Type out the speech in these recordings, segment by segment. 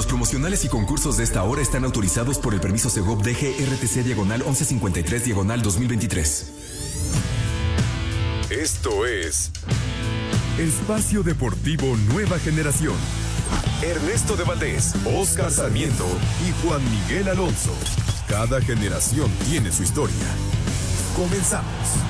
Los promocionales y concursos de esta hora están autorizados por el permiso Segov DG RTC Diagonal 1153 Diagonal 2023. Esto es Espacio Deportivo Nueva Generación. Ernesto de Valdés, Oscar Sarmiento y Juan Miguel Alonso. Cada generación tiene su historia. Comenzamos.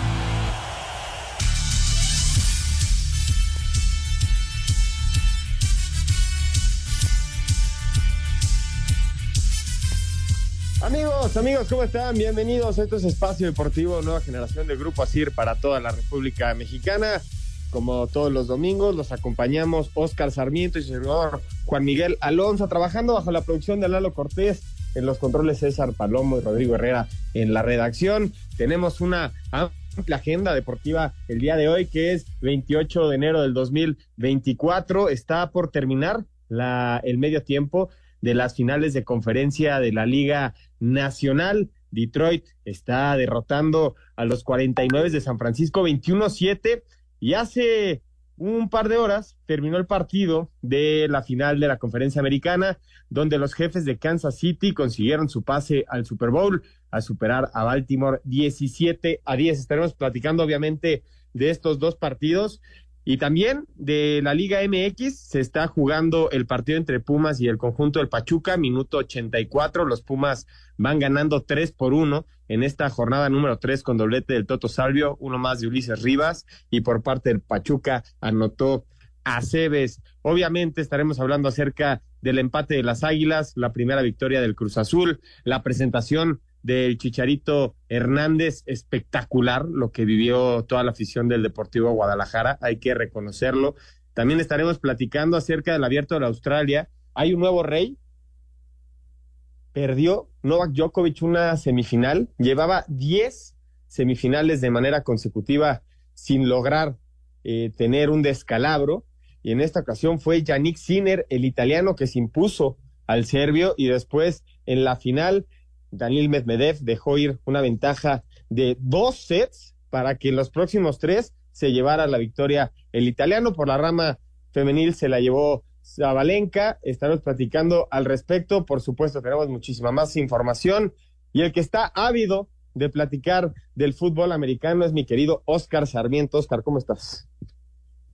Amigos, amigos, ¿cómo están? Bienvenidos a este Espacio Deportivo Nueva Generación del Grupo ASIR para toda la República Mexicana. Como todos los domingos, los acompañamos Oscar Sarmiento y su servidor Juan Miguel Alonso, trabajando bajo la producción de Lalo Cortés, en los controles César Palomo y Rodrigo Herrera en la redacción. Tenemos una amplia agenda deportiva el día de hoy, que es 28 de enero del 2024. Está por terminar el medio tiempo de las finales de conferencia de la Liga Nacional. Detroit está derrotando a los 49 de San Francisco 21-7 y hace un par de horas terminó el partido de la final de la conferencia americana, donde los jefes de Kansas City consiguieron su pase al Super Bowl a superar a Baltimore 17 a 10. Estaremos platicando obviamente de estos dos partidos y también de la Liga MX se está jugando el partido entre Pumas y el conjunto del Pachuca, minuto 84. Los Pumas van ganando 3 por 1 en esta jornada número 3 con doblete del Toto Salvio, uno más de Ulises Rivas y por parte del Pachuca anotó a Cebes. Obviamente estaremos hablando acerca del empate de las Águilas, la primera victoria del Cruz Azul, la presentación del Chicharito Hernández, espectacular lo que vivió toda la afición del Deportivo Guadalajara, hay que reconocerlo. También estaremos platicando acerca del abierto de Australia. Hay un nuevo rey. Perdió Novak Djokovic una semifinal. Llevaba 10 semifinales de manera consecutiva sin lograr eh, tener un descalabro. Y en esta ocasión fue Yannick Sinner, el italiano, que se impuso al serbio y después en la final Daniel Medvedev dejó ir una ventaja de dos sets para que en los próximos tres se llevara la victoria el italiano. Por la rama femenil se la llevó Zabalenka. Estaremos platicando al respecto. Por supuesto, tenemos muchísima más información. Y el que está ávido de platicar del fútbol americano es mi querido Oscar Sarmiento. Oscar, ¿cómo estás?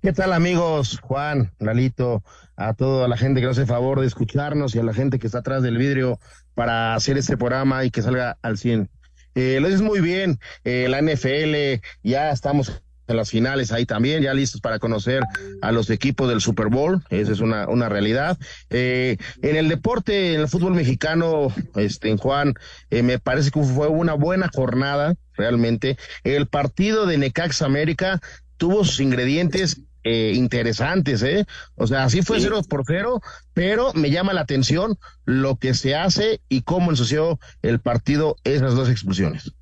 ¿Qué tal amigos? Juan, Lalito, a toda la gente que nos hace favor de escucharnos y a la gente que está atrás del vidrio para hacer este programa y que salga al 100. Eh, lo dices muy bien, eh, la NFL, ya estamos en las finales ahí también, ya listos para conocer a los equipos del Super Bowl, esa es una, una realidad. Eh, en el deporte, en el fútbol mexicano, este, en Juan, eh, me parece que fue una buena jornada, realmente. El partido de Necax América tuvo sus ingredientes eh, interesantes, ¿eh? O sea, así fue cero por cero, pero me llama la atención lo que se hace y cómo ensució el partido esas dos expulsiones.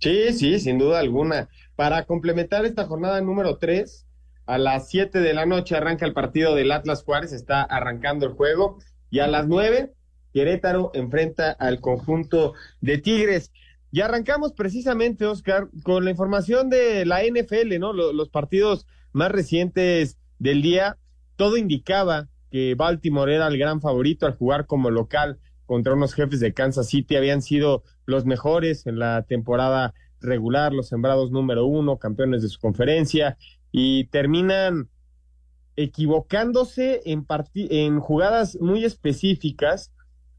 Sí, sí, sin duda alguna. Para complementar esta jornada número tres, a las siete de la noche arranca el partido del Atlas Juárez, está arrancando el juego, y a las nueve, Querétaro enfrenta al conjunto de Tigres. Y arrancamos precisamente, Oscar, con la información de la NFL, ¿no? Los, partidos más recientes del día, todo indicaba que Baltimore era el gran favorito al jugar como local contra unos jefes de Kansas City, habían sido los mejores en la temporada regular, los sembrados número uno, campeones de su conferencia, y terminan equivocándose en, en jugadas muy específicas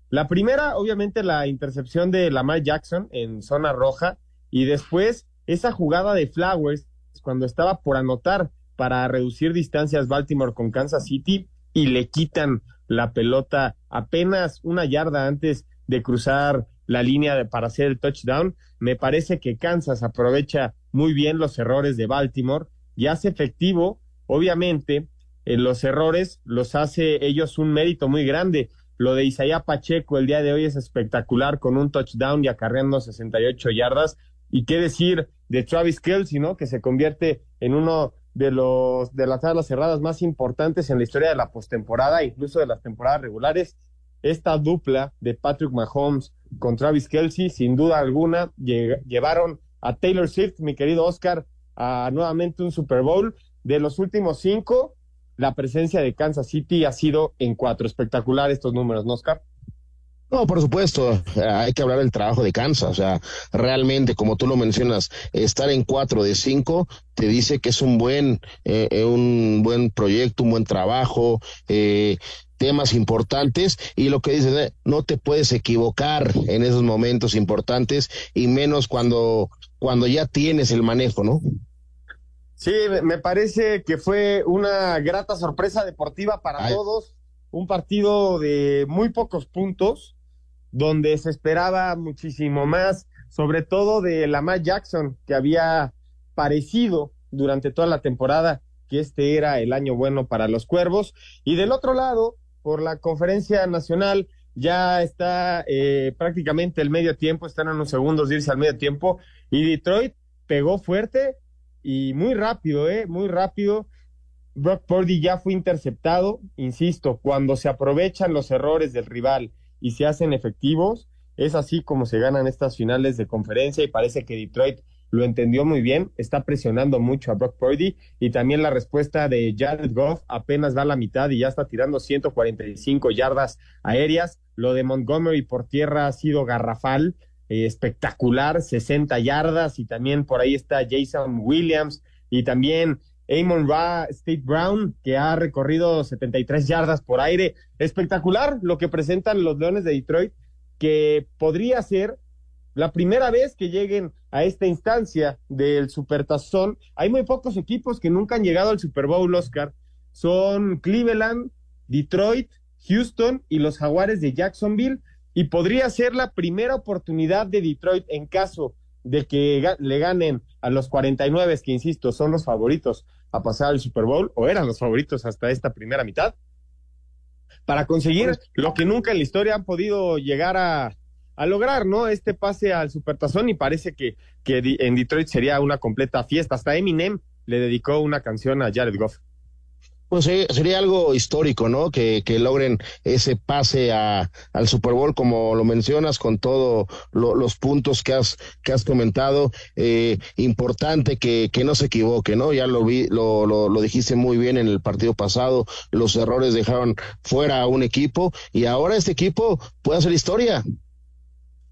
la primera, obviamente, la intercepción de Lamar Jackson en zona roja y después esa jugada de Flowers cuando estaba por anotar para reducir distancias Baltimore con Kansas City y le quitan la pelota apenas una yarda antes de cruzar la línea para hacer el touchdown. Me parece que Kansas aprovecha muy bien los errores de Baltimore y hace efectivo, obviamente, en los errores los hace ellos un mérito muy grande. Lo de Isaiah Pacheco el día de hoy es espectacular con un touchdown y acarreando 68 yardas. Y qué decir de Travis Kelsey, ¿no? Que se convierte en uno de los de las alas cerradas más importantes en la historia de la postemporada, incluso de las temporadas regulares. Esta dupla de Patrick Mahomes con Travis Kelsey, sin duda alguna, llevaron a Taylor Swift, mi querido Oscar, a nuevamente un Super Bowl. De los últimos cinco, la presencia de Kansas City ha sido en cuatro. Espectacular estos números, ¿no, Oscar? No, por supuesto, hay que hablar del trabajo de Kansas, o sea, realmente, como tú lo mencionas, estar en cuatro de cinco te dice que es un buen, eh, un buen proyecto, un buen trabajo, eh, temas importantes y lo que dices, eh, no te puedes equivocar en esos momentos importantes y menos cuando, cuando ya tienes el manejo, ¿no? Sí, me parece que fue una grata sorpresa deportiva para todos, un partido de muy pocos puntos, donde se esperaba muchísimo más, sobre todo de Lamar Jackson, que había parecido durante toda la temporada que este era el año bueno para los Cuervos. Y del otro lado, por la conferencia nacional, ya está eh, prácticamente el medio tiempo, están en unos segundos de irse al medio tiempo, y Detroit pegó fuerte y muy rápido, ¿eh? Muy rápido. Brock Purdy ya fue interceptado, insisto, cuando se aprovechan los errores del rival y se hacen efectivos, es así como se ganan estas finales de conferencia y parece que Detroit lo entendió muy bien, está presionando mucho a Brock Purdy y también la respuesta de Jared Goff apenas va a la mitad y ya está tirando 145 yardas aéreas. Lo de Montgomery por tierra ha sido garrafal, eh, espectacular, 60 yardas y también por ahí está Jason Williams y también Amon Ra State Brown, que ha recorrido 73 yardas por aire. Espectacular lo que presentan los Leones de Detroit, que podría ser la primera vez que lleguen a esta instancia del Supertazón. Hay muy pocos equipos que nunca han llegado al Super Bowl, Oscar. Son Cleveland, Detroit, Houston y los Jaguares de Jacksonville. Y podría ser la primera oportunidad de Detroit en caso de que le ganen a los 49, que insisto, son los favoritos a pasar al Super Bowl, o eran los favoritos hasta esta primera mitad, para conseguir lo que nunca en la historia han podido llegar a, a lograr, ¿no? Este pase al Supertazón y parece que, que en Detroit sería una completa fiesta. Hasta Eminem le dedicó una canción a Jared Goff. Pues sería algo histórico, ¿no? Que, que logren ese pase a, al Super Bowl, como lo mencionas, con todos los puntos que has, que has comentado. Eh, importante que, que no se equivoque, ¿no? Ya lo vi, lo, lo, lo dijiste muy bien en el partido pasado. Los errores dejaron fuera a un equipo y ahora este equipo puede hacer historia.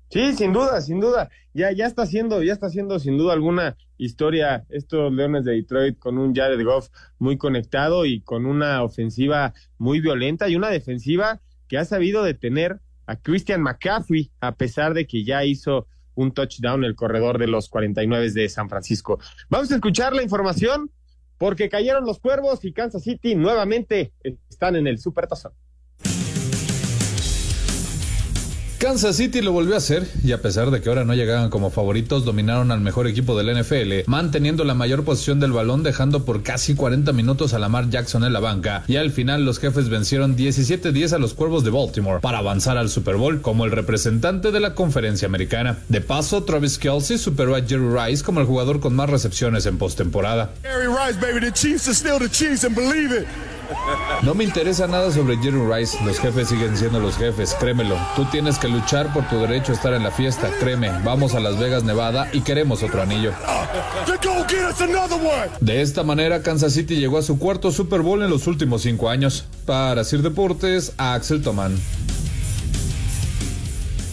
Sí, sin duda, sin duda. Ya, ya está haciendo, ya está haciendo sin duda alguna historia estos Leones de Detroit con un Jared Goff muy conectado y con una ofensiva muy violenta y una defensiva que ha sabido detener a Christian McCaffrey a pesar de que ya hizo un touchdown el corredor de los 49 de San Francisco. Vamos a escuchar la información porque cayeron los cuervos y Kansas City nuevamente están en el Supertazón. Kansas City lo volvió a hacer y a pesar de que ahora no llegaban como favoritos, dominaron al mejor equipo del NFL, manteniendo la mayor posición del balón, dejando por casi 40 minutos a Lamar Jackson en la banca. Y al final los jefes vencieron 17-10 a los Cuervos de Baltimore para avanzar al Super Bowl como el representante de la conferencia americana. De paso, Travis Kelsey superó a Jerry Rice como el jugador con más recepciones en postemporada. Jerry Rice, baby, the Chiefs are still the Chiefs and believe it. No me interesa nada sobre Jerry Rice. Los jefes siguen siendo los jefes, créemelo. Tú tienes que luchar por tu derecho a estar en la fiesta, créeme. Vamos a Las Vegas, Nevada y queremos otro anillo. De esta manera, Kansas City llegó a su cuarto Super Bowl en los últimos cinco años. Para Sir Deportes, a Axel Toman.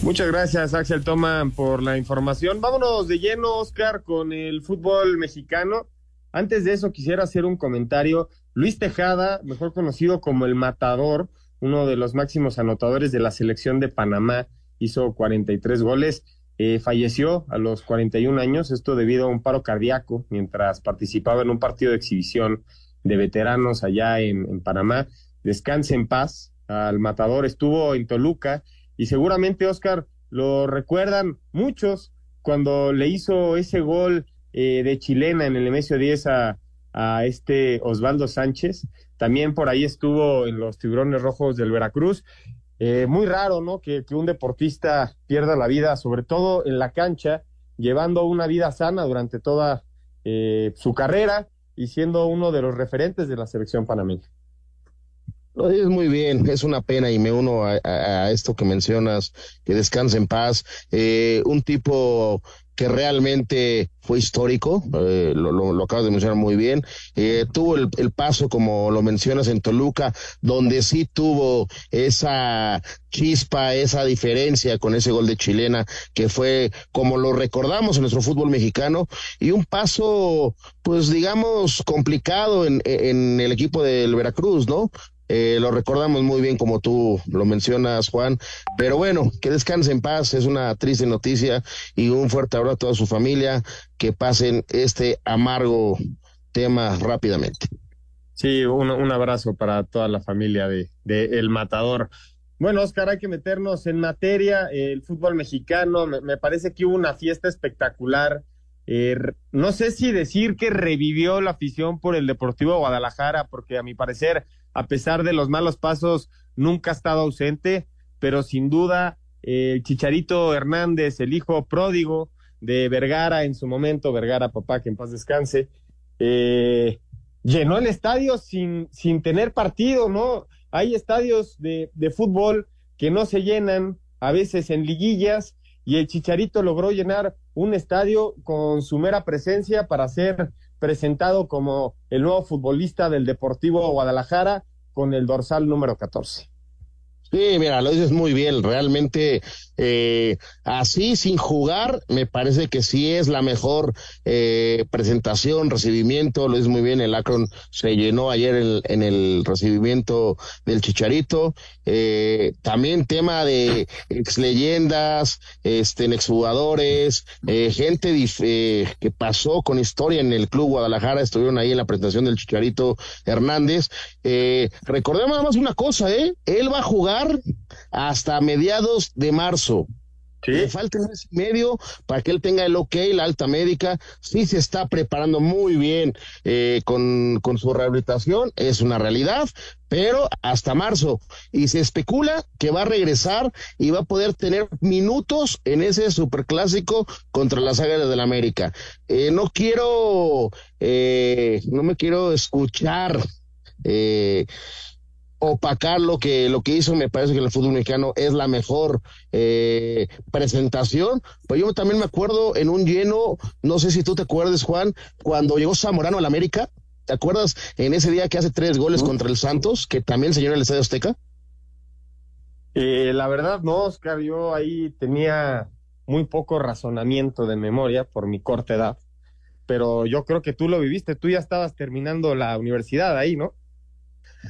Muchas gracias, Axel Toman, por la información. Vámonos de lleno, Oscar, con el fútbol mexicano. Antes de eso, quisiera hacer un comentario Luis Tejada, mejor conocido como el Matador, uno de los máximos anotadores de la selección de Panamá, hizo 43 goles. Eh, falleció a los 41 años, esto debido a un paro cardíaco mientras participaba en un partido de exhibición de veteranos allá en, Panamá. Descanse en paz al matador, estuvo en Toluca y seguramente, Oscar, lo recuerdan muchos cuando le hizo ese gol eh, de chilena en el Nemesio 10 a, a este Osvaldo Sánchez. También por ahí estuvo en los Tiburones Rojos del Veracruz. Eh, muy raro, ¿no? Que, un deportista pierda la vida, sobre todo en la cancha, llevando una vida sana durante toda eh, su carrera y siendo uno de los referentes de la selección panameña. Lo dices muy bien, es una pena y me uno a, esto que mencionas, que descanse en paz. Eh, un tipo que realmente fue histórico, eh, lo, lo, acabas de mencionar muy bien. Eh, tuvo el, el, paso, como lo mencionas, en Toluca, donde sí tuvo esa chispa, esa diferencia con ese gol de chilena, que fue como lo recordamos en nuestro fútbol mexicano, y un paso, pues digamos, complicado en, en el equipo del Veracruz, ¿no? Eh, lo recordamos muy bien como tú lo mencionas, Juan. Pero bueno, que descanse en paz, es una triste noticia y un fuerte abrazo a toda su familia, que pasen este amargo tema rápidamente. Sí, un, un abrazo para toda la familia de, de, El Matador. Bueno, Oscar, hay que meternos en materia. el fútbol mexicano, me, me, parece que hubo una fiesta espectacular. Eh, no sé si decir que revivió la afición por el Deportivo Guadalajara, porque a mi parecer a pesar de los malos pasos, nunca ha estado ausente, pero sin duda el Chicharito Hernández, el hijo pródigo de Vergara en su momento, Vergara papá, que en paz descanse, eh, llenó el estadio sin, sin tener partido, ¿no? Hay estadios de, de fútbol que no se llenan, a veces en liguillas, y el Chicharito logró llenar un estadio con su mera presencia para ser presentado como el nuevo futbolista del Deportivo Guadalajara con el dorsal número 14. Sí, mira, lo dices muy bien. Realmente, eh, así sin jugar, me parece que sí es la mejor eh, presentación, recibimiento. Lo dices muy bien. El Akron se llenó ayer en, el recibimiento del Chicharito. Eh, también tema de ex leyendas, este, exjugadores, eh, gente que pasó con historia en el Club Guadalajara, estuvieron ahí en la presentación del Chicharito Hernández. Recordemos nada más una cosa, ¿eh? Él va a jugar hasta mediados de marzo. Le falta un mes y medio para que él tenga el ok, la alta médica. Sí se está preparando muy bien eh, con, con su rehabilitación, es una realidad, pero hasta marzo. Y se especula que va a regresar y va a poder tener minutos en ese superclásico contra las Águilas del la América. Eh, no quiero, eh, no me quiero escuchar. Eh, opacar lo que, lo que hizo, me parece que el fútbol mexicano es la mejor eh, presentación. Pues yo también me acuerdo en un lleno, no sé si tú te acuerdas, Juan, cuando llegó Zamorano al América, ¿te acuerdas en ese día que hace tres goles contra el Santos, que también se llenó el Estadio Azteca? Eh, la verdad, no, Oscar, yo ahí tenía muy poco razonamiento de memoria por mi corta edad, pero yo creo que tú lo viviste, tú ya estabas terminando la universidad ahí, ¿no?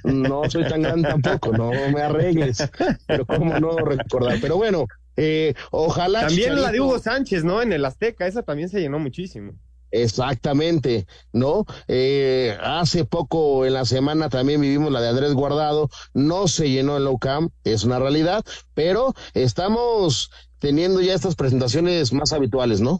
No soy tan grande tampoco, no me arregles. Pero cómo no recordar. Pero bueno, eh, ojalá. También la de Hugo Sánchez, ¿no? En el Azteca, esa también se llenó muchísimo. Exactamente, ¿no? Eh, hace poco en la semana también vivimos la de Andrés Guardado, no se llenó el low camp, es una realidad, pero estamos teniendo ya estas presentaciones más habituales, ¿no?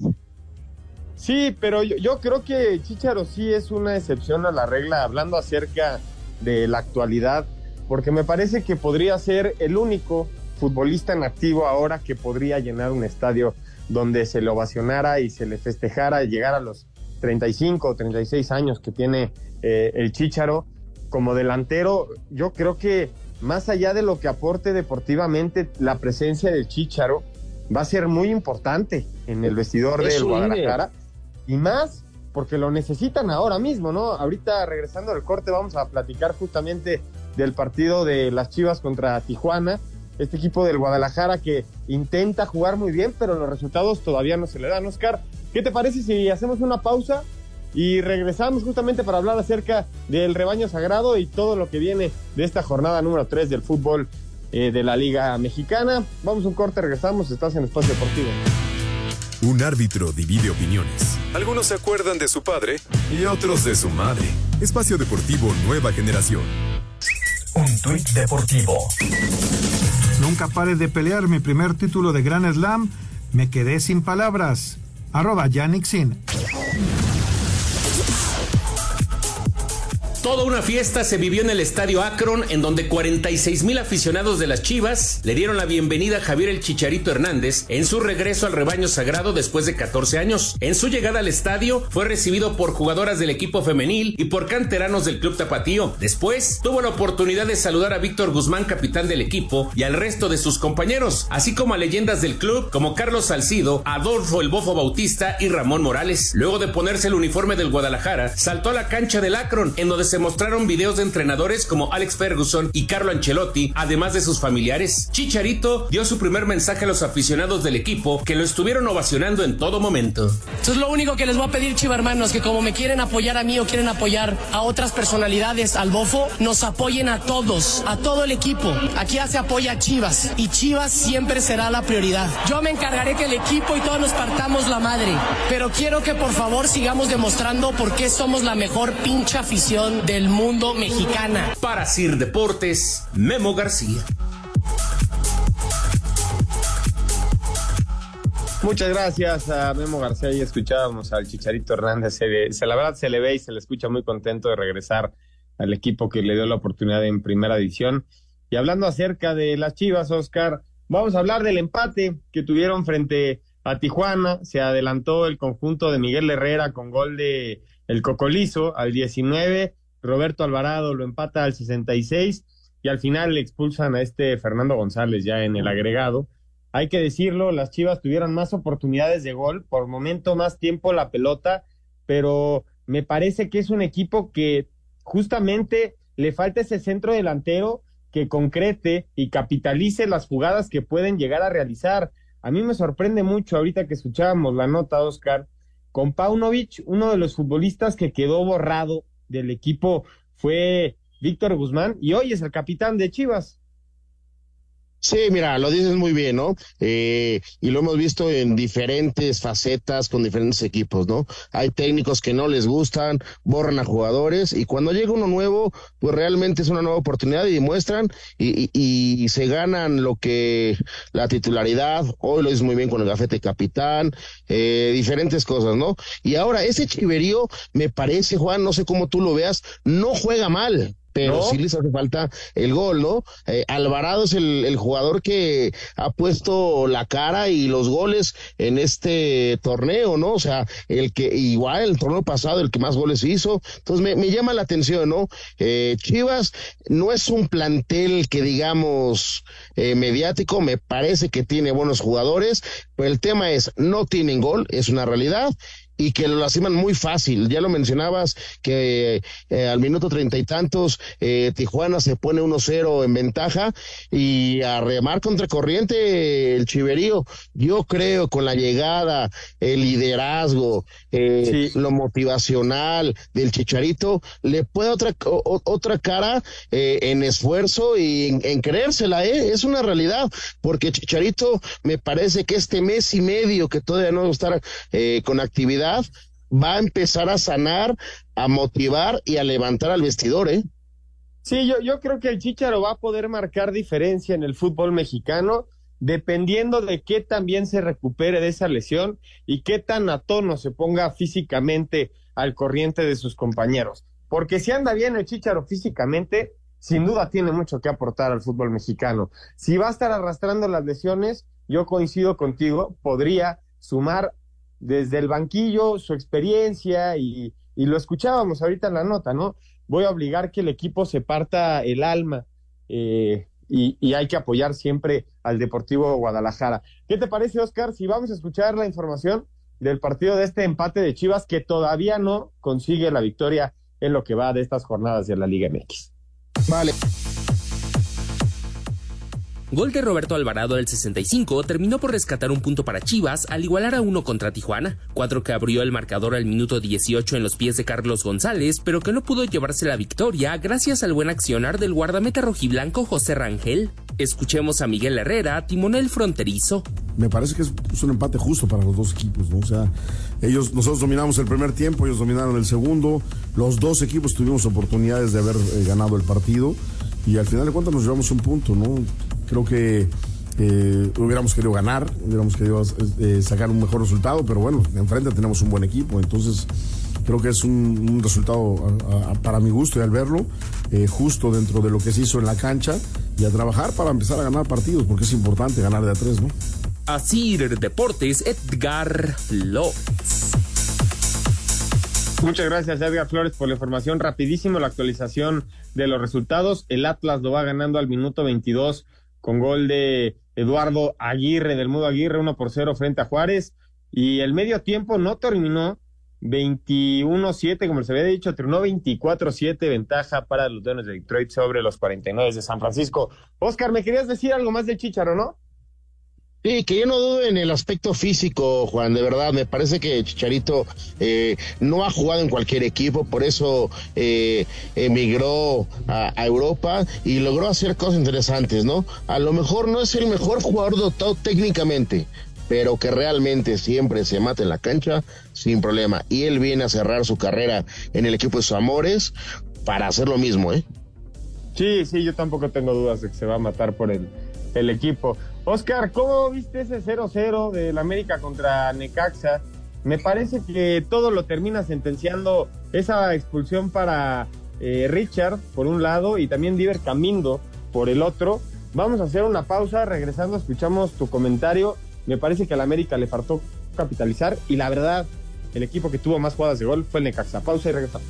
Sí, pero yo, yo creo que Chicharo sí es una excepción a la regla, hablando acerca de la actualidad, porque me parece que podría ser el único futbolista en activo ahora que podría llenar un estadio donde se le ovacionara y se le festejara llegar a los 35 o 36 años que tiene eh, el Chícharo como delantero. Yo creo que más allá de lo que aporte deportivamente, la presencia del Chícharo va a ser muy importante en el vestidor del Guadalajara y más porque lo necesitan ahora mismo, ¿no? Ahorita regresando al corte vamos a platicar justamente del partido de las Chivas contra Tijuana, este equipo del Guadalajara que intenta jugar muy bien, pero los resultados todavía no se le dan. Oscar, ¿qué te parece si hacemos una pausa y regresamos justamente para hablar acerca del rebaño sagrado y todo lo que viene de esta jornada número 3 del fútbol eh, de la Liga Mexicana? Vamos a un corte, regresamos, estás en Espacio Deportivo. Un árbitro divide opiniones. Algunos se acuerdan de su padre y otros de su madre. Espacio Deportivo Nueva Generación. Un tuit deportivo. Nunca pare de pelear mi primer título de Gran Slam. Me quedé sin palabras. Arroba Yannick Sin. Toda una fiesta se vivió en el estadio Akron, en donde 46 mil aficionados de las Chivas le dieron la bienvenida a Javier el Chicharito Hernández en su regreso al rebaño sagrado después de 14 años. En su llegada al estadio fue recibido por jugadoras del equipo femenil y por canteranos del club Tapatío. Después tuvo la oportunidad de saludar a Víctor Guzmán, capitán del equipo, y al resto de sus compañeros, así como a leyendas del club como Carlos Salcido, Adolfo el Bofo Bautista y Ramón Morales. Luego de ponerse el uniforme del Guadalajara, saltó a la cancha del Akron, en donde se mostraron videos de entrenadores como Alex Ferguson y Carlo Ancelotti, además de sus familiares. Chicharito dio su primer mensaje a los aficionados del equipo que lo estuvieron ovacionando en todo momento. Eso es lo único que les voy a pedir, chiva hermanos, que como me quieren apoyar a mí o quieren apoyar a otras personalidades, al Bofo, nos apoyen a todos, a todo el equipo. Aquí ya se apoya a Chivas y Chivas siempre será la prioridad. Yo me encargaré que el equipo y todos nos partamos la madre, pero quiero que por favor sigamos demostrando por qué somos la mejor pincha afición del mundo mexicana. Para Sir Deportes, Memo García. Muchas gracias a Memo García y escuchábamos al Chicharito Hernández. Se, se, la verdad se le ve y se le escucha muy contento de regresar al equipo que le dio la oportunidad en primera edición. Y hablando acerca de las Chivas, Oscar, vamos a hablar del empate que tuvieron frente a Tijuana. Se adelantó el conjunto de Miguel Herrera con gol de el Cocolizo al 19. Roberto Alvarado lo empata al 66 y al final le expulsan a este Fernando González ya en el agregado hay que decirlo, las Chivas tuvieron más oportunidades de gol, por momento más tiempo la pelota, pero me parece que es un equipo que justamente le falta ese centro delantero que concrete y capitalice las jugadas que pueden llegar a realizar. A mí me sorprende mucho ahorita que escuchábamos la nota, Oscar, con Paunovic, uno de los futbolistas que quedó borrado del equipo fue Víctor Guzmán y hoy es el capitán de Chivas. Sí, mira, lo dices muy bien, ¿no? Eh, y lo hemos visto en diferentes facetas con diferentes equipos, ¿no? Hay técnicos que no les gustan, borran a jugadores y cuando llega uno nuevo, pues realmente es una nueva oportunidad y demuestran y, se ganan lo que la titularidad, hoy lo dices muy bien con el gafete capitán, eh, diferentes cosas, ¿no? Y ahora, ese chiverío, me parece, Juan, no sé cómo tú lo veas, no juega mal pero sí les hace falta el gol, ¿no? Eh, Alvarado es el, el, jugador que ha puesto la cara y los goles en este torneo, ¿no? O sea, el que igual el torneo pasado, el que más goles hizo. Entonces me, me llama la atención, ¿no? Eh, Chivas no es un plantel que digamos eh, mediático, me parece que tiene buenos jugadores, pero el tema es, no tienen gol, es una realidad y que lo lastiman muy fácil. Ya lo mencionabas que eh, al minuto treinta y tantos eh, Tijuana se pone 1-0 en ventaja y a remar contra corriente el Chiverío. Yo creo con la llegada, el liderazgo, eh, lo motivacional del Chicharito, le puede otra otra cara eh, en esfuerzo y en, en creérsela, ¿eh? es una realidad, porque Chicharito me parece que este mes y medio que todavía no va a estar eh, con actividad va a empezar a sanar, a motivar y a levantar al vestidor, ¿eh? Sí, yo, yo creo que el Chicharo va a poder marcar diferencia en el fútbol mexicano dependiendo de qué también se recupere de esa lesión y qué tan a tono se ponga físicamente al corriente de sus compañeros. Porque si anda bien el Chicharo físicamente, sin duda tiene mucho que aportar al fútbol mexicano. Si va a estar arrastrando las lesiones, yo coincido contigo, podría sumar desde el banquillo su experiencia y, y, lo escuchábamos ahorita en la nota, ¿no? Voy a obligar que el equipo se parta el alma eh, y, y, hay que apoyar siempre al Deportivo Guadalajara. ¿Qué te parece, Oscar? Si vamos a escuchar la información del partido de este empate de Chivas que todavía no consigue la victoria en lo que va de estas jornadas de la Liga MX. Vale. Gol de Roberto Alvarado del 65 terminó por rescatar un punto para Chivas al igualar a uno contra Tijuana, cuadro que abrió el marcador al minuto 18 en los pies de Carlos González, pero que no pudo llevarse la victoria gracias al buen accionar del guardameta rojiblanco José Rangel. Escuchemos a Miguel Herrera, timonel fronterizo. Me parece que es un empate justo para los dos equipos, ¿no? O sea, ellos, nosotros dominamos el primer tiempo, ellos dominaron el segundo, los dos equipos tuvimos oportunidades de haber eh, ganado el partido y al final de cuentas nos llevamos un punto, ¿no? Creo que eh, hubiéramos querido ganar, hubiéramos querido eh, sacar un mejor resultado, pero bueno, enfrente tenemos un buen equipo, entonces Creo que es un, resultado para mi gusto y al verlo, eh, justo dentro de lo que se hizo en la cancha y a trabajar para empezar a ganar partidos, porque es importante ganar de a tres, ¿no? Asir Deportes, Edgar Flores. Muchas gracias Edgar Flores por la información. Rapidísimo la actualización de los resultados. El Atlas lo va ganando al minuto 22 con gol de Eduardo Aguirre, del Mudo Aguirre, 1 por 0 frente a Juárez. Y el medio tiempo no terminó 21-7, como se había dicho, terminó 24-7, ventaja para los Leones de Detroit sobre los 49 de San Francisco. Oscar, ¿me querías decir algo más del Chicharo, no? Sí, que yo no dudo en el aspecto físico, Juan, de verdad, me parece que Chicharito eh, no ha jugado en cualquier equipo, por eso eh, emigró a, Europa y logró hacer cosas interesantes, ¿no? A lo mejor no es el mejor jugador dotado técnicamente, pero que realmente siempre se mata en la cancha sin problema. Y él viene a cerrar su carrera en el equipo de sus amores para hacer lo mismo, ¿eh? Sí, sí, yo tampoco tengo dudas de que se va a matar por el, el equipo. Oscar, ¿cómo viste ese 0-0 del América contra Necaxa? Me parece que todo lo termina sentenciando esa expulsión para eh, Richard por un lado y también Diver Camindo por el otro. Vamos a hacer una pausa, regresando escuchamos tu comentario. Me parece que al América le faltó capitalizar y la verdad, el equipo que tuvo más jugadas de gol fue el Necaxa. Pausa y regresamos.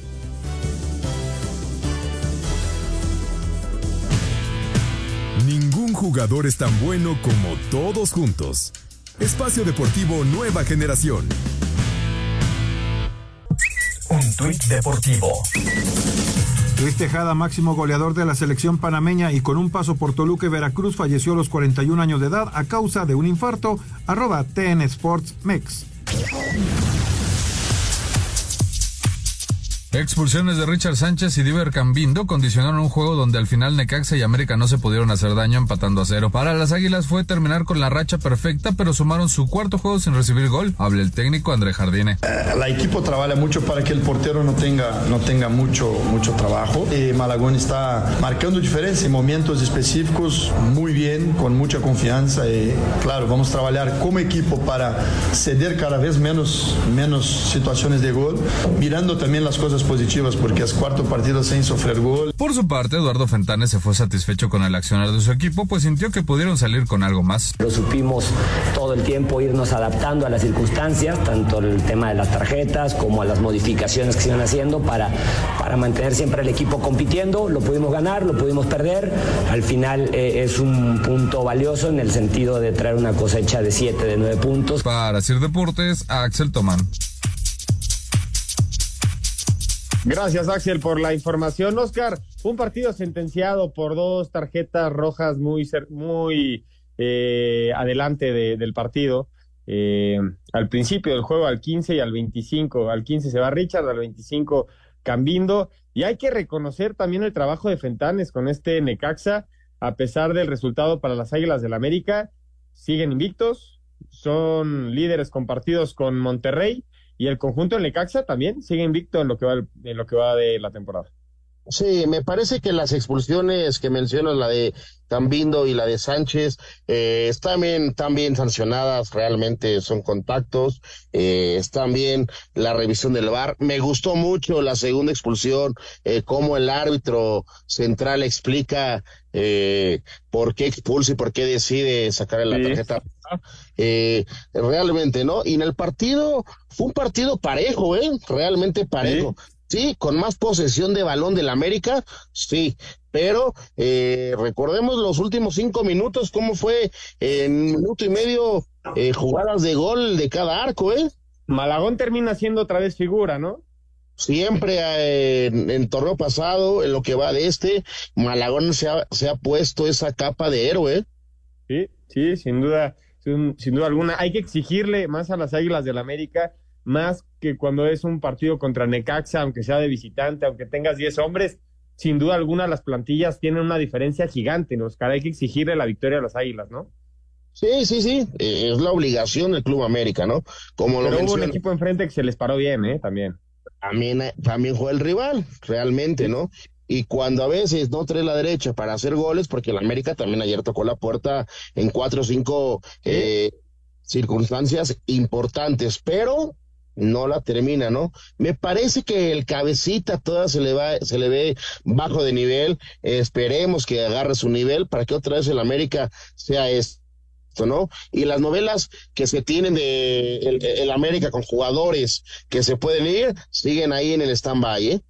Jugador es tan bueno como todos juntos. Espacio Deportivo Nueva Generación. Un tuit deportivo. Luis Tejada, máximo goleador de la selección panameña y con un paso por Toluca y Veracruz, falleció a los 41 años de edad a causa de un infarto. Arroba TN Sports Mex. Expulsiones de Richard Sánchez y Diver Cambindo condicionaron un juego donde al final Necaxa y América no se pudieron hacer daño empatando a cero. Para las Águilas fue terminar con la racha perfecta, pero sumaron su cuarto juego sin recibir gol. Habla el técnico André Jardine. El eh, equipo trabaja mucho para que el portero no tenga, no tenga mucho, mucho trabajo. Y Malagón está marcando diferencia en momentos específicos muy bien, con mucha confianza. Y claro, vamos a trabajar como equipo para ceder cada vez menos, menos situaciones de gol, mirando también las cosas positivas porque es cuarto partido sin sufrir gol. Por su parte, Eduardo Fentanes se fue satisfecho con el accionar de su equipo, pues sintió que pudieron salir con algo más. Lo supimos todo el tiempo irnos adaptando a las circunstancias, tanto el tema de las tarjetas como a las modificaciones que se iban haciendo para, para mantener siempre el equipo compitiendo. Lo pudimos ganar, lo pudimos perder. Al final eh, es un punto valioso en el sentido de traer una cosecha de 7, de 9 puntos. Para Sir Deportes, Axel Tomán. Gracias, Axel, por la información. Oscar, un partido sentenciado por dos tarjetas rojas muy, muy eh, adelante del partido. Eh, al principio del juego, al 15 y al 25. Al 15 se va Richard, al 25 Cambindo. Y hay que reconocer también el trabajo de Fentanes con este Necaxa, a pesar del resultado para las Águilas del América. Siguen invictos, son líderes compartidos con Monterrey y el conjunto de Necaxa también sigue invicto en lo que va, en lo que va de la temporada. Sí, me parece que las expulsiones que mencionas, la de Cambindo y la de Sánchez, eh, están, bien, están bien sancionadas, realmente son contactos, eh, están bien la revisión del VAR. Me gustó mucho la segunda expulsión, eh, cómo el árbitro central explica eh, por qué expulsa y por qué decide sacar la tarjeta. Eh, realmente, ¿no? Y en el partido, fue un partido parejo, ¿eh? Realmente parejo. Sí, con más posesión de balón del América, sí, pero eh, recordemos los últimos cinco minutos, cómo fue en minuto y medio eh, jugadas de gol de cada arco, ¿eh? Malagón termina siendo otra vez figura, ¿no? Siempre eh, en, torneo pasado, en lo que va de este, Malagón se ha, se ha puesto esa capa de héroe. Sí, sí, sin duda, sin, sin duda alguna. Hay que exigirle más a las Águilas del América más que cuando es un partido contra Necaxa, aunque sea de visitante, aunque tengas 10 hombres, sin duda alguna las plantillas tienen una diferencia gigante, ¿no? Oscar, hay que exigirle la victoria a las Águilas, ¿no? Sí, sí, sí, eh, es la obligación del Club América, ¿no? Como Pero hubo un equipo enfrente que se les paró bien, ¿eh? También. También, eh, también fue el rival, realmente, ¿no? Y cuando a veces no trae la derecha para hacer goles, porque el América también ayer tocó la puerta en cuatro o cinco eh, circunstancias importantes, pero no la termina, ¿no? Me parece que el cabecita toda se le va, se le ve bajo de nivel. esperemos que agarre su nivel para que otra vez el América sea esto. ¿no? Y las novelas que se tienen de el, América con jugadores que se pueden ir, siguen ahí en el stand-by, ¿eh?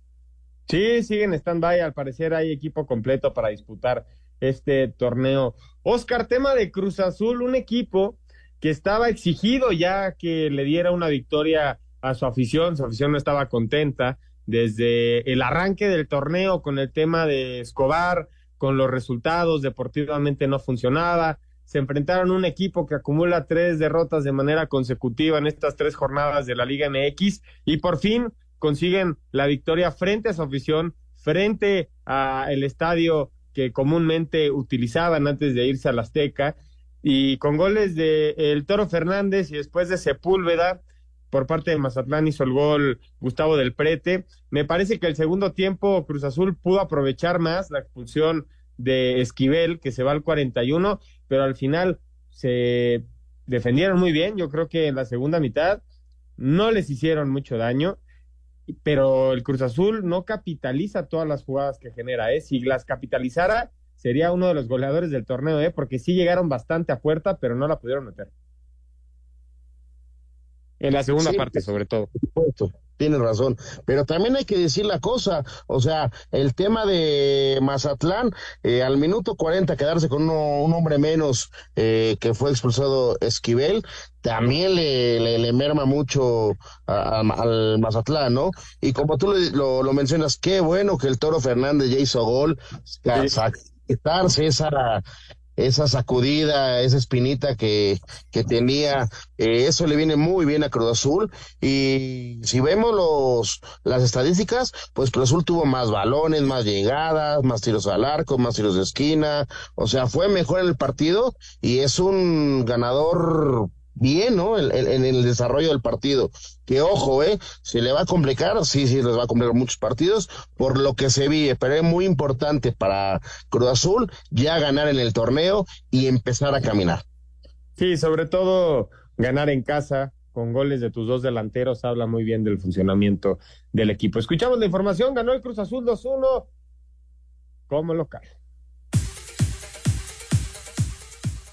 Sí, siguen en stand-by. Al parecer hay equipo completo para disputar este torneo. Oscar, tema de Cruz Azul, un equipo que estaba exigido ya que le diera una victoria a su afición, su afición no estaba contenta desde el arranque del torneo con el tema de Escobar, con los resultados, deportivamente no funcionaba, se enfrentaron a un equipo que acumula tres derrotas de manera consecutiva en estas tres jornadas de la Liga MX y por fin consiguen la victoria frente a su afición, frente al estadio que comúnmente utilizaban antes de irse a Azteca y con goles de el Toro Fernández y después de Sepúlveda por parte de Mazatlán hizo el gol Gustavo del Prete. Me parece que el segundo tiempo Cruz Azul pudo aprovechar más la expulsión de Esquivel que se va al 41, pero al final se defendieron muy bien. Yo creo que en la segunda mitad no les hicieron mucho daño pero el Cruz Azul no capitaliza todas las jugadas que genera, ¿eh? Si las capitalizara, sería uno de los goleadores del torneo, ¿eh? Porque sí llegaron bastante a puerta, pero no la pudieron meter. En la segunda parte, sobre todo. Tienes razón, pero también hay que decir la cosa, o sea, el tema de Mazatlán, eh, al minuto 40 quedarse con un hombre menos eh, que fue expulsado Esquivel, también le, le, merma mucho al Mazatlán, ¿no? Y como tú lo, lo, mencionas, qué bueno que el Toro Fernández ya hizo gol, quitarse esa esa sacudida, esa espinita que, que tenía, eh, eso le viene muy bien a Cruz Azul. Y si vemos los, las estadísticas, pues Cruz Azul tuvo más balones, más llegadas, más tiros al arco, más tiros de esquina, o sea, fue mejor en el partido y es un ganador bien, ¿no? En, el desarrollo del partido. Que ojo, ¿eh? Si le va a complicar, sí, sí, les va a complicar muchos partidos, por lo que se vive, pero es muy importante para Cruz Azul ya ganar en el torneo y empezar a caminar. Sí, sobre todo ganar en casa con goles de tus dos delanteros habla muy bien del funcionamiento del equipo. Escuchamos la información, ganó el Cruz Azul 2-1 como local.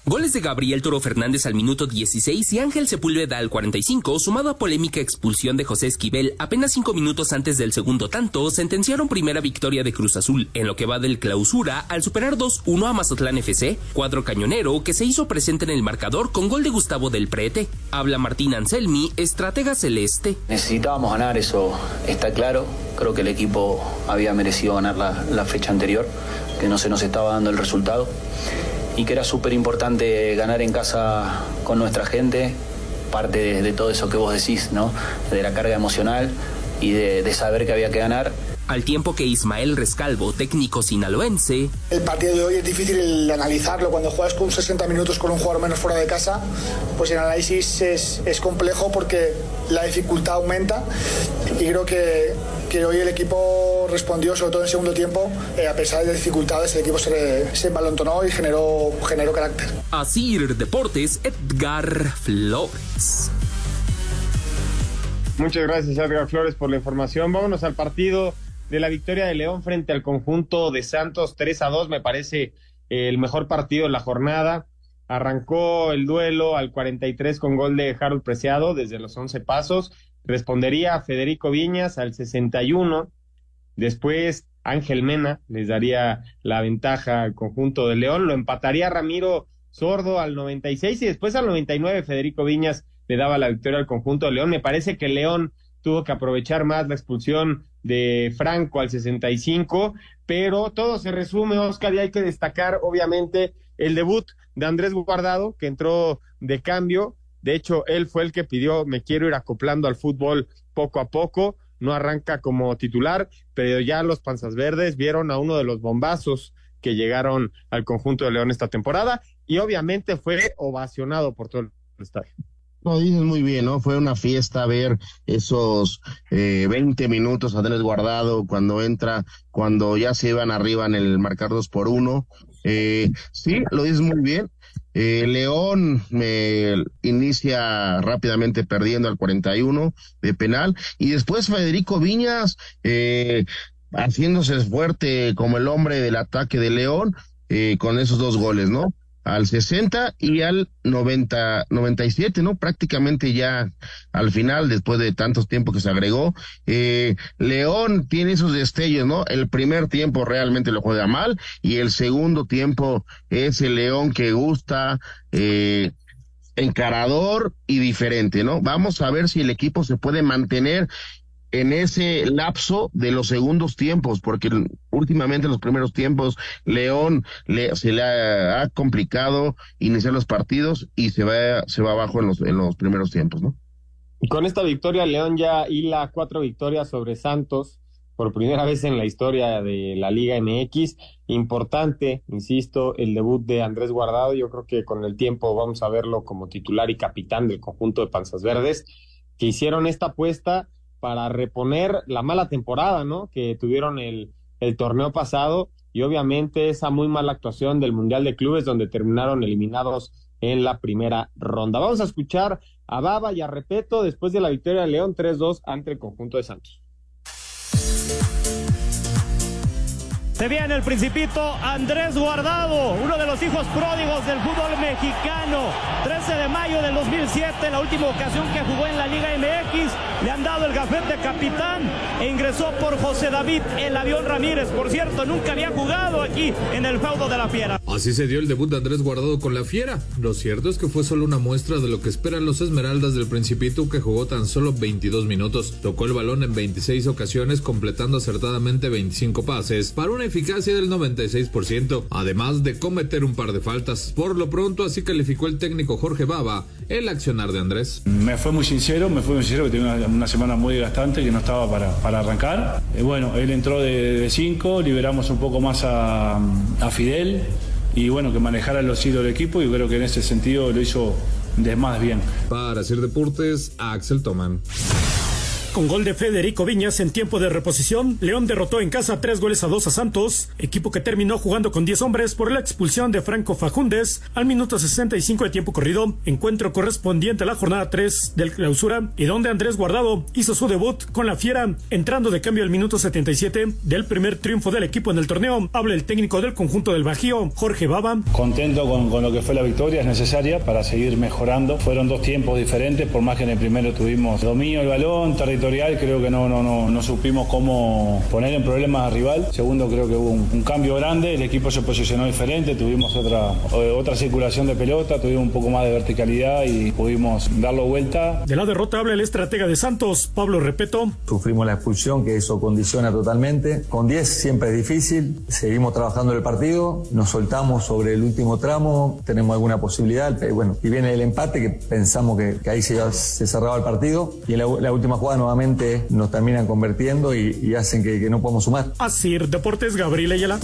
Goles de Gabriel Toro Fernández al minuto 16 y Ángel Sepúlveda al 45, sumado a polémica expulsión de José Esquivel apenas cinco minutos antes del segundo tanto, sentenciaron primera victoria de Cruz Azul en lo que va del clausura al superar 2-1 a Mazatlán FC, cuadro cañonero que se hizo presente en el marcador con gol de Gustavo del Prete. Habla Martín Anselmi, estratega celeste. Necesitábamos ganar, eso está claro. Creo que el equipo había merecido ganar la, fecha anterior, que no se nos estaba dando el resultado y que era súper importante ganar en casa con nuestra gente, parte de, todo eso que vos decís, ¿no? De la carga emocional y de saber que había que ganar al tiempo que Ismael Rescalvo, técnico sinaloense. El partido de hoy es difícil analizarlo. Cuando juegas con 60 minutos con un jugador menos fuera de casa, pues el análisis es, es complejo porque la dificultad aumenta y creo que, que hoy el equipo respondió, sobre todo en el segundo tiempo, eh, a pesar de dificultades, el equipo se, se y generó, generó carácter. Así Deportes, Edgar Flores. Muchas gracias, Edgar Flores, por la información. Vámonos al partido de la victoria de León frente al conjunto de Santos 3 a 2, me parece el mejor partido de la jornada. Arrancó el duelo al 43 con gol de Harold Preciado desde los 11 pasos. Respondería Federico Viñas al 61. Después Ángel Mena les daría la ventaja al conjunto de León. Lo empataría Ramiro Sordo al 96 y después al 99 Federico Viñas le daba la victoria al conjunto de León. Me parece que León tuvo que aprovechar más la expulsión de Franco al 65, pero todo se resume, Oscar, y hay que destacar, obviamente, el debut de Andrés Guardado, que entró de cambio. De hecho, él fue el que pidió, me quiero ir acoplando al fútbol poco a poco. No arranca como titular, pero ya los Panzas Verdes vieron a uno de los bombazos que llegaron al conjunto de León esta temporada y obviamente fue ovacionado por todo el estadio. No, dices muy bien, ¿no? Fue una fiesta ver esos eh, 20 minutos a Andrés Guardado cuando entra, cuando ya se iban arriba en el marcar dos por uno. Eh, sí, lo dices muy bien. Eh, León me inicia rápidamente perdiendo al 41 de penal y después Federico Viñas eh, haciéndose fuerte como el hombre del ataque de León eh, con esos dos goles, ¿no? Al 60 y al 90, 97, ¿no? Prácticamente ya al final, después de tantos tiempos que se agregó. Eh, León tiene esos destellos, ¿no? El primer tiempo realmente lo juega mal y el segundo tiempo es el León que gusta, eh, encarador y diferente, ¿no? Vamos a ver si el equipo se puede mantener en ese lapso de los segundos tiempos, porque últimamente en los primeros tiempos León le, se le ha, complicado iniciar los partidos y se va, se va abajo en los, en los primeros tiempos, ¿no? Y con esta victoria, León ya hila cuatro victorias sobre Santos por primera vez en la historia de la Liga MX. Importante, insisto, el debut de Andrés Guardado. Yo creo que con el tiempo vamos a verlo como titular y capitán del conjunto de Panzas Verdes, que hicieron esta apuesta para reponer la mala temporada, ¿no? Que tuvieron el, el torneo pasado y obviamente esa muy mala actuación del Mundial de Clubes donde terminaron eliminados en la primera ronda. Vamos a escuchar a Baba y a Repeto después de la victoria de León 3-2 ante el conjunto de Santos. Se viene el principito Andrés Guardado, uno de los hijos pródigos del fútbol mexicano. 13 de mayo del 2007, la última ocasión que jugó en la Liga MX, le han dado el gafete capitán e ingresó por José David El Avión Ramírez. Por cierto, nunca había jugado aquí en el feudo de la Fiera. Así se dio el debut de Andrés Guardado con la Fiera. Lo cierto es que fue solo una muestra de lo que esperan los Esmeraldas del Principito que jugó tan solo 22 minutos. Tocó el balón en 26 ocasiones completando acertadamente 25 pases para una eficacia del 96%, además de cometer un par de faltas. Por lo pronto así calificó el técnico Jorge Baba el accionar de Andrés. Me fue muy sincero, me fue muy sincero que tenía una, semana muy gastante que no estaba para, para arrancar. Eh, bueno, él entró de 5, liberamos un poco más a, a Fidel y bueno, que manejara los hilos del equipo y creo que en ese sentido lo hizo de más bien. Para hacer deportes, Axel Toman. Con gol de Federico Viñas en tiempo de reposición, León derrotó en casa tres goles a dos a Santos, equipo que terminó jugando con 10 hombres por la expulsión de Franco Fajundes al minuto 65 de tiempo corrido, encuentro correspondiente a la jornada 3 del clausura y donde Andrés Guardado hizo su debut con la Fiera, entrando de cambio al minuto 77 del primer triunfo del equipo en el torneo. Habla el técnico del conjunto del Bajío, Jorge Baba. Contento con, con lo que fue la victoria, es necesaria para seguir mejorando. Fueron dos tiempos diferentes, por más que en el primero tuvimos dominio del balón, territorio creo que no, no, no, no supimos cómo poner en problemas al rival. Segundo, creo que hubo un, cambio grande, el equipo se posicionó diferente, tuvimos otra, eh, otra circulación de pelota, tuvimos un poco más de verticalidad y pudimos darlo vuelta. De la derrota habla el estratega de Santos, Pablo Repeto. Sufrimos la expulsión, que eso condiciona totalmente. Con 10 siempre es difícil, seguimos trabajando el partido, nos soltamos sobre el último tramo, tenemos alguna posibilidad, pero bueno, y viene el empate que pensamos que, ahí se, se, cerraba el partido y en la, la última jugada nos nos terminan convirtiendo y, hacen que, no podamos sumar. Así, Deportes, Gabriel Ayala.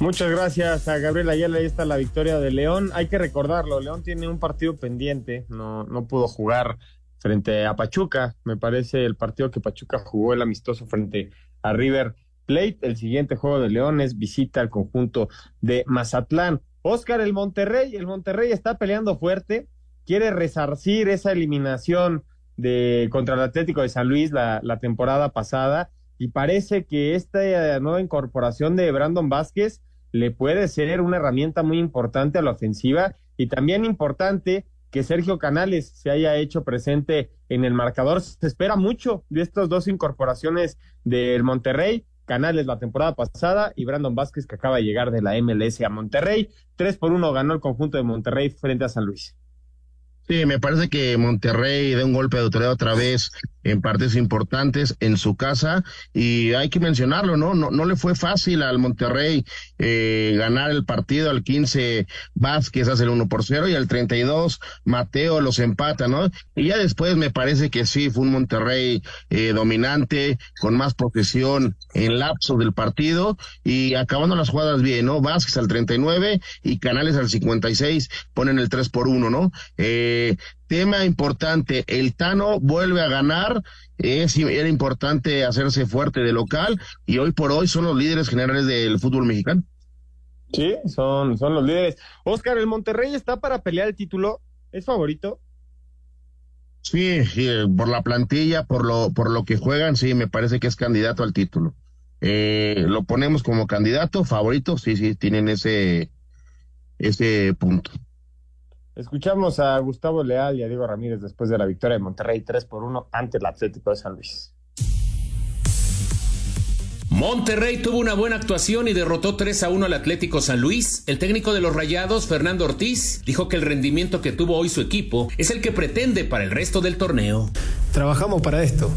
Muchas gracias a Gabriel Ayala. Ahí está la victoria de León. Hay que recordarlo, León tiene un partido pendiente, no, no pudo jugar frente a Pachuca. Me parece el partido que Pachuca jugó el amistoso frente a River Plate. El siguiente juego de León es visita al conjunto de Mazatlán. Oscar, el Monterrey, el Monterrey está peleando fuerte, quiere resarcir esa eliminación de contra el Atlético de San Luis la, temporada pasada y parece que esta nueva incorporación de Brandon Vázquez le puede ser una herramienta muy importante a la ofensiva y también importante que Sergio Canales se haya hecho presente en el marcador. Se espera mucho de estas dos incorporaciones del Monterrey. Canales la temporada pasada y Brandon Vázquez que acaba de llegar de la MLS a Monterrey. Tres por uno ganó el conjunto de Monterrey frente a San Luis. Sí, me parece que Monterrey da un golpe de autoridad otra vez en partes importantes en su casa y hay que mencionarlo, ¿no? No, no le fue fácil al Monterrey eh, ganar el partido al 15 Vázquez hace el 1 por 0 y al 32 Mateo los empata, ¿no? Y ya después me parece que sí, fue un Monterrey eh, dominante, con más posesión en lapso del partido y acabando las jugadas bien, ¿no? Vázquez al 39 y Canales al 56 ponen el 3 por 1, ¿no? Eh, tema importante, el Tano vuelve a ganar, es, era importante hacerse fuerte de local y hoy por hoy son los líderes generales del fútbol mexicano. Sí, son, son los líderes. Oscar, ¿el Monterrey está para pelear el título? ¿Es favorito? Sí, sí, por la plantilla, por lo, por lo que juegan, sí, me parece que es candidato al título. Eh, lo ponemos como candidato, favorito, sí, sí, tienen ese, ese punto. Escuchamos a Gustavo Leal y a Diego Ramírez después de la victoria de Monterrey 3 por 1 ante el Atlético de San Luis. Monterrey tuvo una buena actuación y derrotó 3 a 1 al Atlético San Luis. El técnico de los Rayados, Fernando Ortiz, dijo que el rendimiento que tuvo hoy su equipo es el que pretende para el resto del torneo. Trabajamos para esto,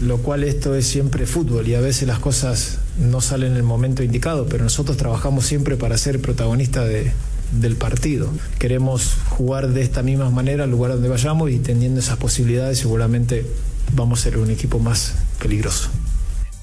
lo cual esto es siempre fútbol y a veces las cosas no salen en el momento indicado, pero nosotros trabajamos siempre para ser protagonista de, del partido. Queremos jugar de esta misma manera al lugar donde vayamos y teniendo esas posibilidades seguramente vamos a ser un equipo más peligroso.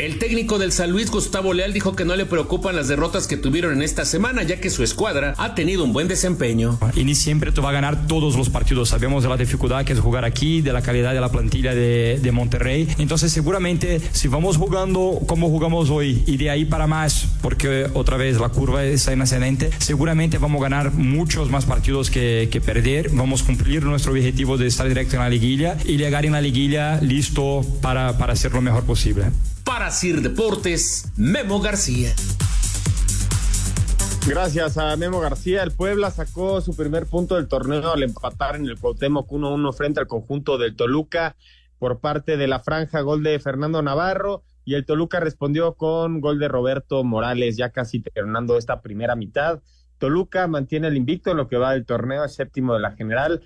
El técnico del San Luis, Gustavo Leal, dijo que no le preocupan las derrotas que tuvieron en esta semana, ya que su escuadra ha tenido un buen desempeño. Y ni siempre tú vas a ganar todos los partidos. Sabemos de la dificultad que es jugar aquí, de la calidad de la plantilla de, de Monterrey. Entonces, seguramente, si vamos jugando como jugamos hoy y de ahí para más, porque otra vez la curva está en ascendente, seguramente vamos a ganar muchos más partidos que, perder. Vamos a cumplir nuestro objetivo de estar directo en la liguilla y llegar en la liguilla listo para, para hacer lo mejor posible. Para Sir Deportes, Memo García. Gracias a Memo García, el Puebla sacó su primer punto del torneo al empatar en el Cuauhtémoc 1-1 frente al conjunto del Toluca por parte de la franja, gol de Fernando Navarro y el Toluca respondió con gol de Roberto Morales, ya casi terminando esta primera mitad. Toluca mantiene el invicto en lo que va del torneo, séptimo de la general,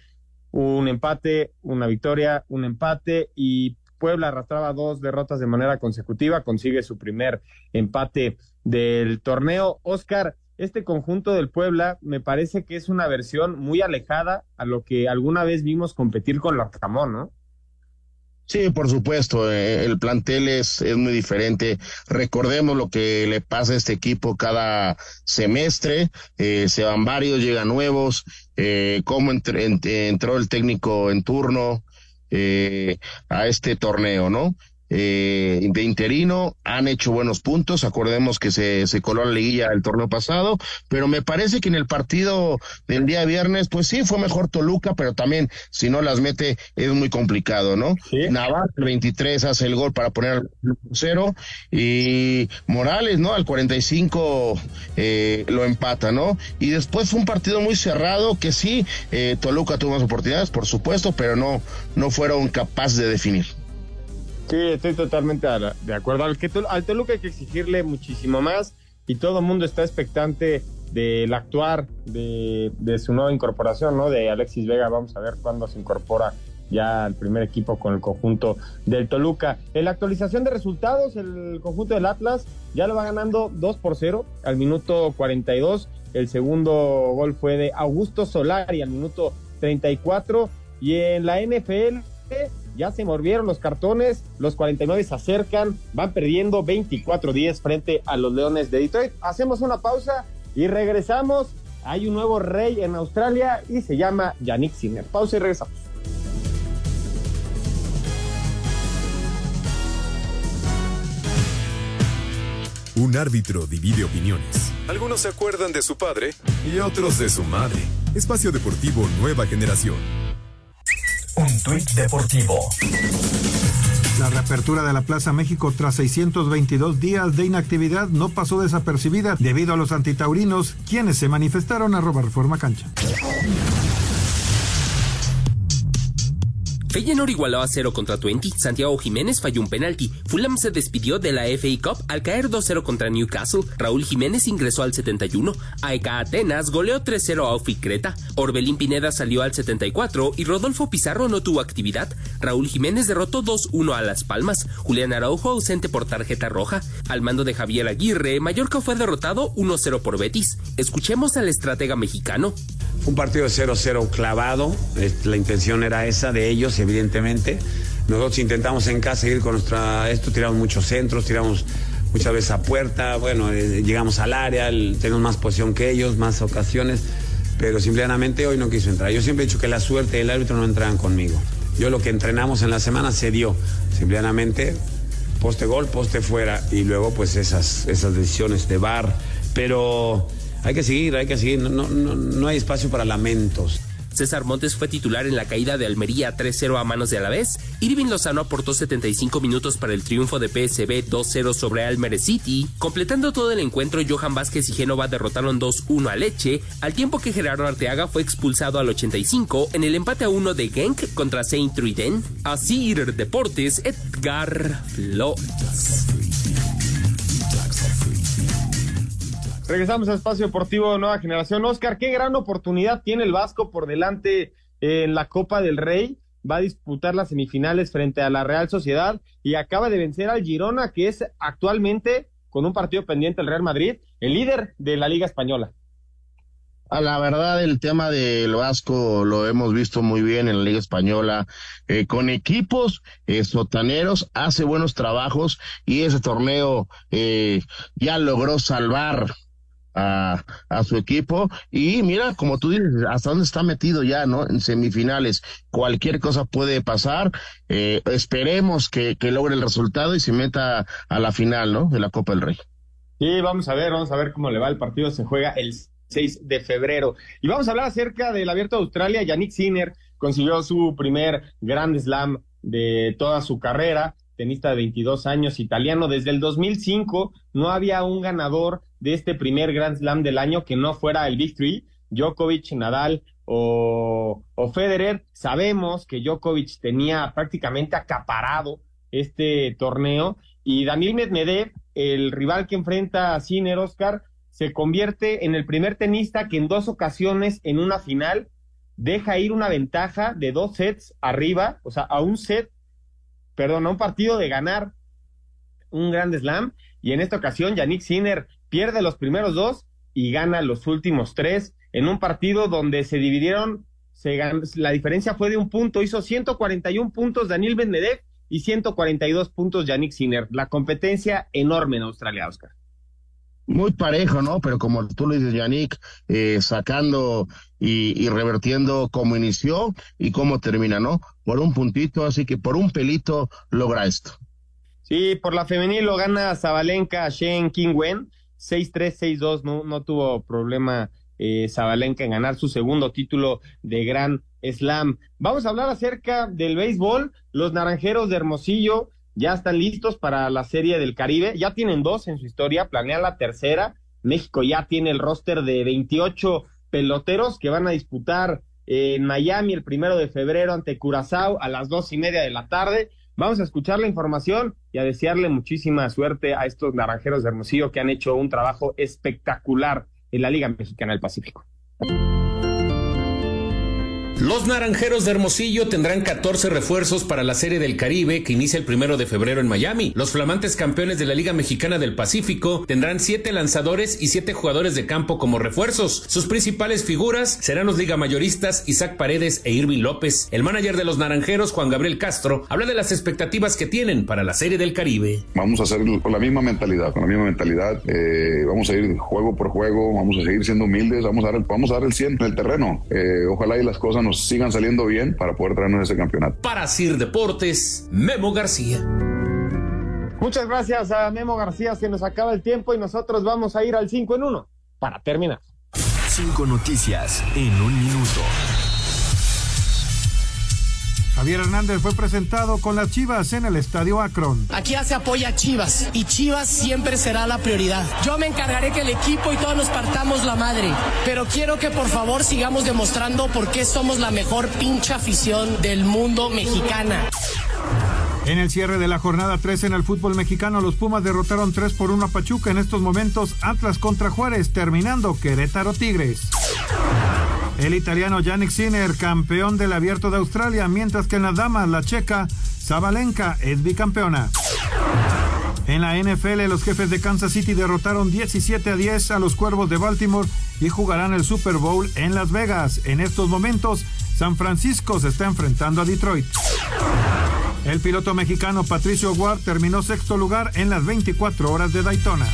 un empate, una victoria, un empate y Puebla arrastraba dos derrotas de manera consecutiva, consigue su primer empate del torneo. Oscar, este conjunto del Puebla me parece que es una versión muy alejada a lo que alguna vez vimos competir con la Camón, ¿no? Sí, por supuesto, eh, el plantel es, es muy diferente. Recordemos lo que le pasa a este equipo cada semestre, eh, se van varios, llegan nuevos, eh, cómo entró el técnico en turno, eh, a este torneo, ¿no? Eh, de interino, han hecho buenos puntos, acordemos que se, se coló la liguilla el torneo pasado, pero me parece que en el partido del día viernes, pues sí, fue mejor Toluca, pero también si no las mete es muy complicado, ¿no? Navarro, el 23, hace el gol para poner el cero y Morales, ¿no? Al 45 eh, lo empata, ¿no? Y después fue un partido muy cerrado que sí, eh, Toluca tuvo más oportunidades, por supuesto, pero no, no fueron capaces de definir. Sí, estoy totalmente de acuerdo. Al, que, al Toluca hay que exigirle muchísimo más y todo el mundo está expectante del actuar de, de, su nueva incorporación, ¿no? De Alexis Vega. Vamos a ver cuándo se incorpora ya al primer equipo con el conjunto del Toluca. En la actualización de resultados, el conjunto del Atlas ya lo va ganando 2 por 0 al minuto 42. El segundo gol fue de Augusto Solari al minuto 34. Y en la NFL ya se mordieron los cartones, los 49 se acercan, van perdiendo 24-10 frente a los Leones de Detroit. Hacemos una pausa y regresamos. Hay un nuevo rey en Australia y se llama Yannick Sinner. Pausa y regresamos. Un árbitro divide opiniones. Algunos se acuerdan de su padre y otros de su madre. Espacio Deportivo Nueva Generación. Tuit deportivo. La reapertura de la Plaza México tras 622 días de inactividad no pasó desapercibida debido a los antitaurinos, quienes se manifestaron a robar forma cancha. Feyenoord igualó a 0 contra Twente, Santiago Jiménez falló un penalti, Fulham se despidió de la FA Cup al caer 2-0 contra Newcastle, Raúl Jiménez ingresó al 71, AEK Atenas goleó 3-0 a Ofi Creta, Orbelín Pineda salió al 74 y Rodolfo Pizarro no tuvo actividad, Raúl Jiménez derrotó 2-1 a Las Palmas, Julián Araujo ausente por tarjeta roja, al mando de Javier Aguirre, Mallorca fue derrotado 1-0 por Betis. Escuchemos al estratega mexicano. Un partido de 0-0 clavado, la intención era esa de ellos, evidentemente. Nosotros intentamos en casa ir con nuestra. Esto tiramos muchos centros, tiramos muchas veces a puerta, bueno, eh, llegamos al área, tenemos más posición que ellos, más ocasiones, pero simplemente hoy no quiso entrar. Yo siempre he dicho que la suerte del árbitro no entraban conmigo. Yo lo que entrenamos en la semana se dio, simplemente poste gol, poste fuera y luego pues esas, esas decisiones de bar. Pero hay que seguir, hay que seguir, no, no, no hay espacio para lamentos. César Montes fue titular en la caída de Almería 3-0 a manos de Alavés. Irving Lozano aportó 75 minutos para el triunfo de PSB 2-0 sobre Almería City. Completando todo el encuentro, Johan Vázquez y Génova derrotaron 2-1 a Leche, al tiempo que Gerardo Arteaga fue expulsado al 85 en el empate a 1 de Genk contra Saint Truiden. Así Deportes, Edgar Flores. Regresamos al espacio deportivo Nueva Generación. Oscar, qué gran oportunidad tiene el Vasco por delante en la Copa del Rey. Va a disputar las semifinales frente a la Real Sociedad y acaba de vencer al Girona, que es actualmente, con un partido pendiente, el Real Madrid, el líder de la Liga Española. A la verdad, el tema del Vasco lo hemos visto muy bien en la Liga Española, eh, con equipos eh, sotaneros, hace buenos trabajos y ese torneo eh, ya logró salvar a, a, su equipo y mira, como tú dices, hasta dónde está metido ya, ¿no? En semifinales, cualquier cosa puede pasar, eh, esperemos que, que logre el resultado y se meta a la final, ¿no? De la Copa del Rey. Sí, vamos a ver, vamos a ver cómo le va el partido, se juega el 6 de febrero. Y vamos a hablar acerca del Abierto de Australia, Yannick Sinner consiguió su primer Grand Slam de toda su carrera, tenista de 22 años, italiano. Desde el 2005 no había un ganador de este primer Grand Slam del año que no fuera el Big Three, Djokovic, Nadal o, o Federer. Sabemos que Djokovic tenía prácticamente acaparado este torneo y Daniel Medvedev, el rival que enfrenta a Sinner Oscar, se convierte en el primer tenista que en dos ocasiones en una final deja ir una ventaja de dos sets arriba, o sea, a un set perdón, a un partido de ganar un Grand Slam. Y en esta ocasión, Yannick Sinner pierde los primeros dos y gana los últimos tres en un partido donde se dividieron, se la diferencia fue de un punto, hizo 141 puntos Daniel Medvedev y 142 puntos Yannick Sinner. La competencia enorme en Australia, Oscar. Muy parejo, ¿no? Pero como tú lo dices, Yannick, eh, sacando y, y, revertiendo cómo inició y cómo termina, ¿no? Por un puntito, así que por un pelito logra esto. Sí, por la femenil lo gana Zabalenka Shen Wen, 6-3, 6-2, no, no tuvo problema eh, Zabalenka en ganar su segundo título de Gran Slam. Vamos a hablar acerca del béisbol, los naranjeros de Hermosillo ya están listos para la Serie del Caribe, ya tienen dos en su historia, planean la tercera. México ya tiene el roster de 28 peloteros que van a disputar en Miami el primero de febrero ante Curazao a las dos y media de la tarde. Vamos a escuchar la información y a desearle muchísima suerte a estos naranjeros de Hermosillo que han hecho un trabajo espectacular en la Liga Mexicana del Pacífico. Los Naranjeros de Hermosillo tendrán 14 refuerzos para la Serie del Caribe que inicia el primero de febrero en Miami. Los flamantes campeones de la Liga Mexicana del Pacífico tendrán 7 lanzadores y 7 jugadores de campo como refuerzos. Sus principales figuras serán los liga mayoristas Isaac Paredes e Irving López. El manager de los Naranjeros, Juan Gabriel Castro, habla de las expectativas que tienen para la Serie del Caribe. Vamos a hacer con la misma mentalidad, con la misma mentalidad. Eh, vamos a ir juego por juego, vamos a seguir siendo humildes, vamos a dar el, vamos a dar el 100 en el terreno. Eh, ojalá y las cosas nos sigan saliendo bien para poder traernos ese campeonato. Para Sir Deportes, Memo García. Muchas gracias a Memo García, se nos acaba el tiempo y nosotros vamos a ir al 5 en 1 para terminar. Cinco noticias en un minuto. Javier Hernández fue presentado con las Chivas en el Estadio Akron. Aquí ya se apoya a Chivas y Chivas siempre será la prioridad. Yo me encargaré que el equipo y todos nos partamos la madre, pero quiero que por favor sigamos demostrando por qué somos la mejor pincha afición del mundo mexicana. En el cierre de la jornada 3 en el fútbol mexicano, los Pumas derrotaron 3 por 1 a Pachuca. En estos momentos, Atlas contra Juárez, terminando Querétaro Tigres. El italiano Yannick Sinner, campeón del Abierto de Australia, mientras que en las damas, la checa Zabalenka es bicampeona. En la NFL, los jefes de Kansas City derrotaron 17 a 10 a los Cuervos de Baltimore y jugarán el Super Bowl en Las Vegas. En estos momentos, San Francisco se está enfrentando a Detroit. El piloto mexicano Patricio Ward terminó sexto lugar en las 24 horas de Daytona.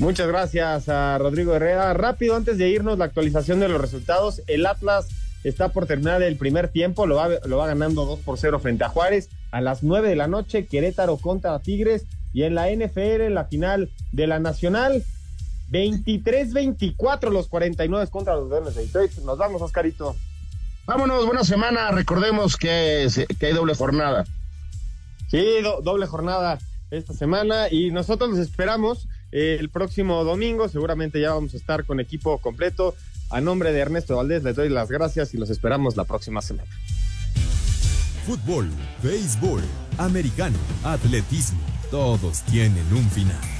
Muchas gracias a Rodrigo Herrera. Rápido, antes de irnos, la actualización de los resultados. El Atlas está por terminar el primer tiempo, lo va, lo va ganando 2 por 0 frente a Juárez. A las 9 de la noche, Querétaro contra Tigres. Y en la NFL, la final de la Nacional, 23-24 los 49 contra los Leones de Detroit. Nos vamos, Oscarito. Vámonos, buena semana. Recordemos que, que hay doble jornada. Sí, doble jornada esta semana y nosotros los esperamos el próximo domingo. Seguramente ya vamos a estar con equipo completo. A nombre de Ernesto Valdés les doy las gracias y los esperamos la próxima semana. Fútbol, béisbol, americano, atletismo, todos tienen un final.